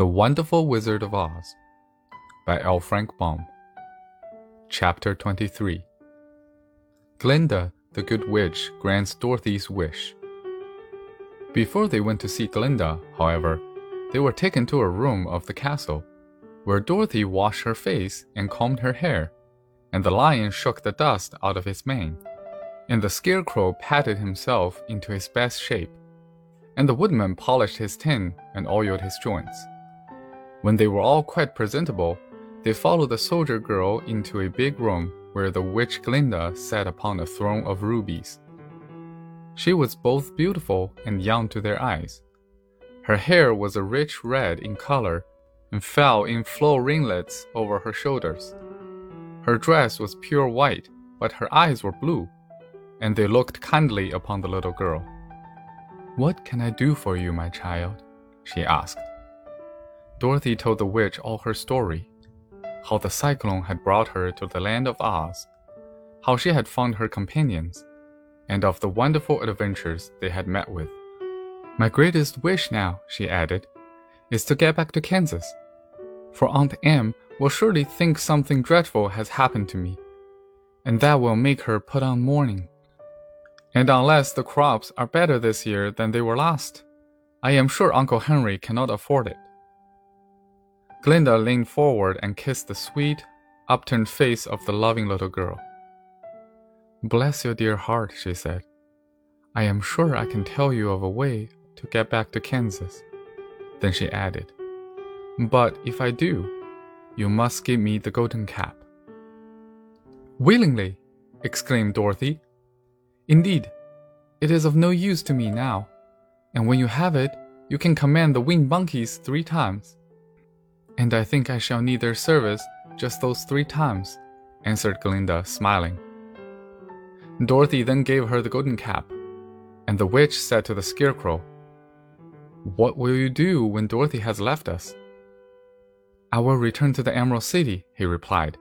The Wonderful Wizard of Oz by L. Frank Baum. Chapter 23 Glinda, the Good Witch, grants Dorothy's wish. Before they went to see Glinda, however, they were taken to a room of the castle, where Dorothy washed her face and combed her hair, and the lion shook the dust out of his mane, and the scarecrow patted himself into his best shape, and the woodman polished his tin and oiled his joints. When they were all quite presentable, they followed the soldier girl into a big room where the witch Glinda sat upon a throne of rubies. She was both beautiful and young to their eyes. Her hair was a rich red in color and fell in flow ringlets over her shoulders. Her dress was pure white, but her eyes were blue, and they looked kindly upon the little girl. What can I do for you, my child? she asked. Dorothy told the witch all her story how the cyclone had brought her to the land of Oz, how she had found her companions, and of the wonderful adventures they had met with. My greatest wish now, she added, is to get back to Kansas. For Aunt Em will surely think something dreadful has happened to me, and that will make her put on mourning. And unless the crops are better this year than they were last, I am sure Uncle Henry cannot afford it. Glinda leaned forward and kissed the sweet, upturned face of the loving little girl. Bless your dear heart, she said. I am sure I can tell you of a way to get back to Kansas. Then she added, But if I do, you must give me the golden cap. Willingly, exclaimed Dorothy. Indeed, it is of no use to me now, and when you have it, you can command the winged monkeys three times. And I think I shall need their service just those three times, answered Glinda, smiling. Dorothy then gave her the golden cap, and the witch said to the scarecrow, What will you do when Dorothy has left us? I will return to the Emerald City, he replied,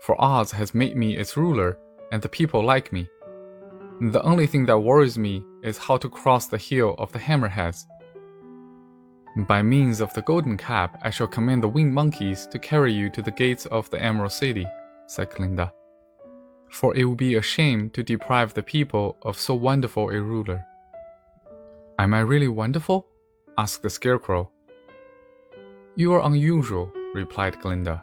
for Oz has made me its ruler and the people like me. The only thing that worries me is how to cross the hill of the Hammerheads by means of the golden cap, I shall command the winged monkeys to carry you to the gates of the Emerald City, said Glinda. For it would be a shame to deprive the people of so wonderful a ruler. Am I really wonderful? asked the Scarecrow. You are unusual, replied Glinda.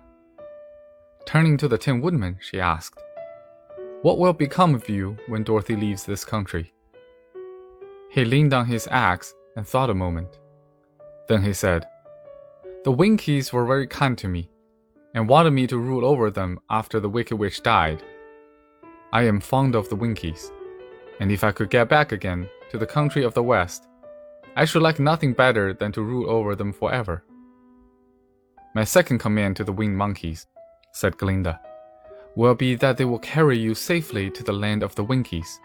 Turning to the Tin Woodman, she asked, What will become of you when Dorothy leaves this country? He leaned on his axe and thought a moment. Then he said, The Winkies were very kind to me, and wanted me to rule over them after the Wicked Witch died. I am fond of the Winkies, and if I could get back again to the country of the West, I should like nothing better than to rule over them forever. My second command to the winged monkeys, said Glinda, will be that they will carry you safely to the land of the Winkies.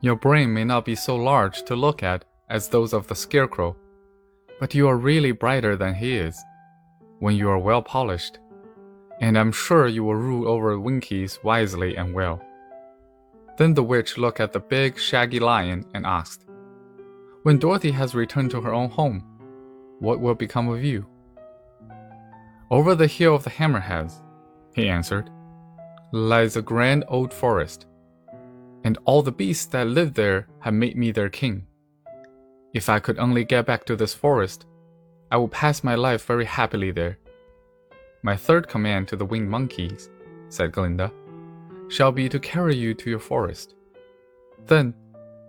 Your brain may not be so large to look at as those of the Scarecrow but you are really brighter than he is when you are well polished, and I'm sure you will rule over Winkies wisely and well. Then the witch looked at the big, shaggy lion and asked, When Dorothy has returned to her own home, what will become of you? Over the hill of the Hammerheads, he answered, lies a grand old forest, and all the beasts that live there have made me their king. If I could only get back to this forest, I would pass my life very happily there. My third command to the winged monkeys, said Glinda, shall be to carry you to your forest. Then,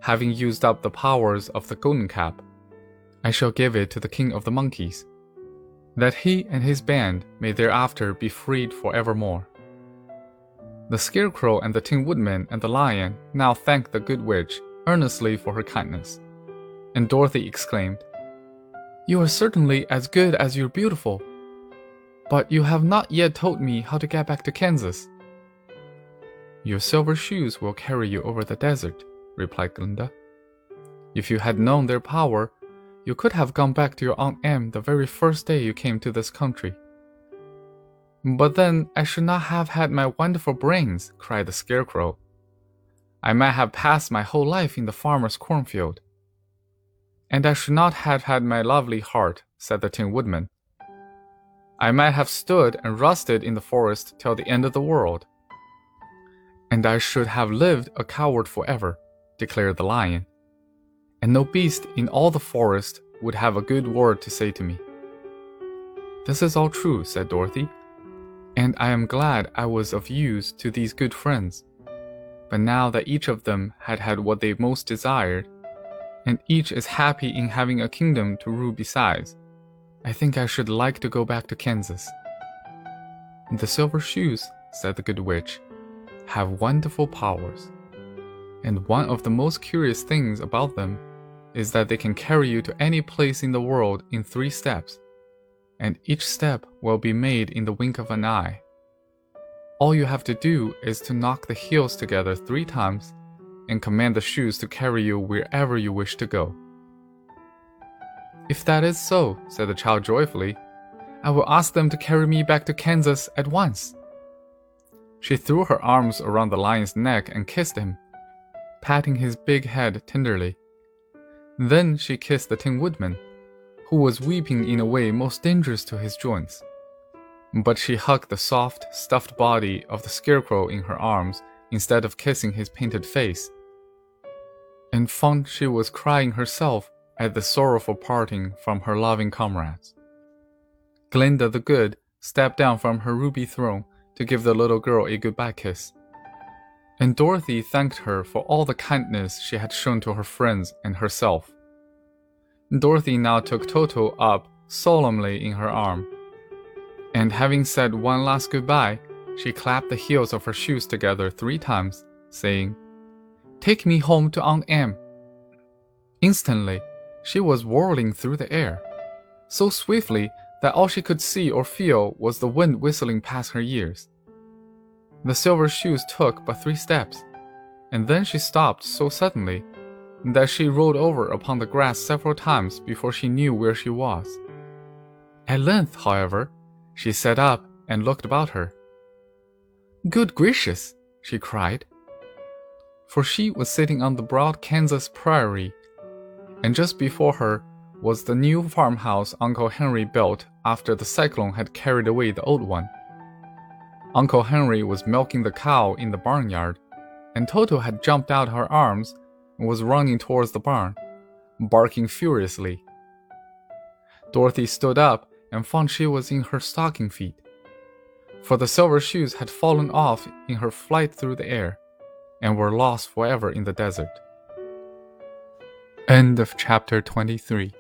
having used up the powers of the golden cap, I shall give it to the king of the monkeys, that he and his band may thereafter be freed forevermore. The scarecrow and the tin woodman and the lion now thanked the good witch earnestly for her kindness and Dorothy exclaimed, You are certainly as good as you're beautiful. But you have not yet told me how to get back to Kansas. Your silver shoes will carry you over the desert, replied Glinda. If you had known their power, you could have gone back to your Aunt Em the very first day you came to this country. But then I should not have had my wonderful brains, cried the Scarecrow. I might have passed my whole life in the farmer's cornfield. And I should not have had my lovely heart, said the Tin Woodman. I might have stood and rusted in the forest till the end of the world. And I should have lived a coward forever, declared the Lion. And no beast in all the forest would have a good word to say to me. This is all true, said Dorothy, and I am glad I was of use to these good friends. But now that each of them had had what they most desired, and each is happy in having a kingdom to rule besides, I think I should like to go back to Kansas. The silver shoes, said the good witch, have wonderful powers. And one of the most curious things about them is that they can carry you to any place in the world in three steps, and each step will be made in the wink of an eye. All you have to do is to knock the heels together three times and command the shoes to carry you wherever you wish to go. If that is so, said the child joyfully, I will ask them to carry me back to Kansas at once. She threw her arms around the lion's neck and kissed him, patting his big head tenderly. Then she kissed the Tin Woodman, who was weeping in a way most dangerous to his joints. But she hugged the soft, stuffed body of the scarecrow in her arms instead of kissing his painted face, and found she was crying herself at the sorrowful parting from her loving comrades. Glinda the Good stepped down from her ruby throne to give the little girl a goodbye kiss and Dorothy thanked her for all the kindness she had shown to her friends and herself. Dorothy now took Toto up solemnly in her arm, and having said one last goodbye, she clapped the heels of her shoes together three times, saying, Take me home to Aunt Em. Instantly, she was whirling through the air, so swiftly that all she could see or feel was the wind whistling past her ears. The silver shoes took but three steps, and then she stopped so suddenly that she rolled over upon the grass several times before she knew where she was. At length, however, she sat up and looked about her. Good gracious! she cried. For she was sitting on the broad Kansas prairie, and just before her was the new farmhouse Uncle Henry built after the cyclone had carried away the old one. Uncle Henry was milking the cow in the barnyard, and Toto had jumped out her arms and was running towards the barn, barking furiously. Dorothy stood up and found she was in her stocking feet, for the silver shoes had fallen off in her flight through the air and were lost forever in the desert. End of chapter 23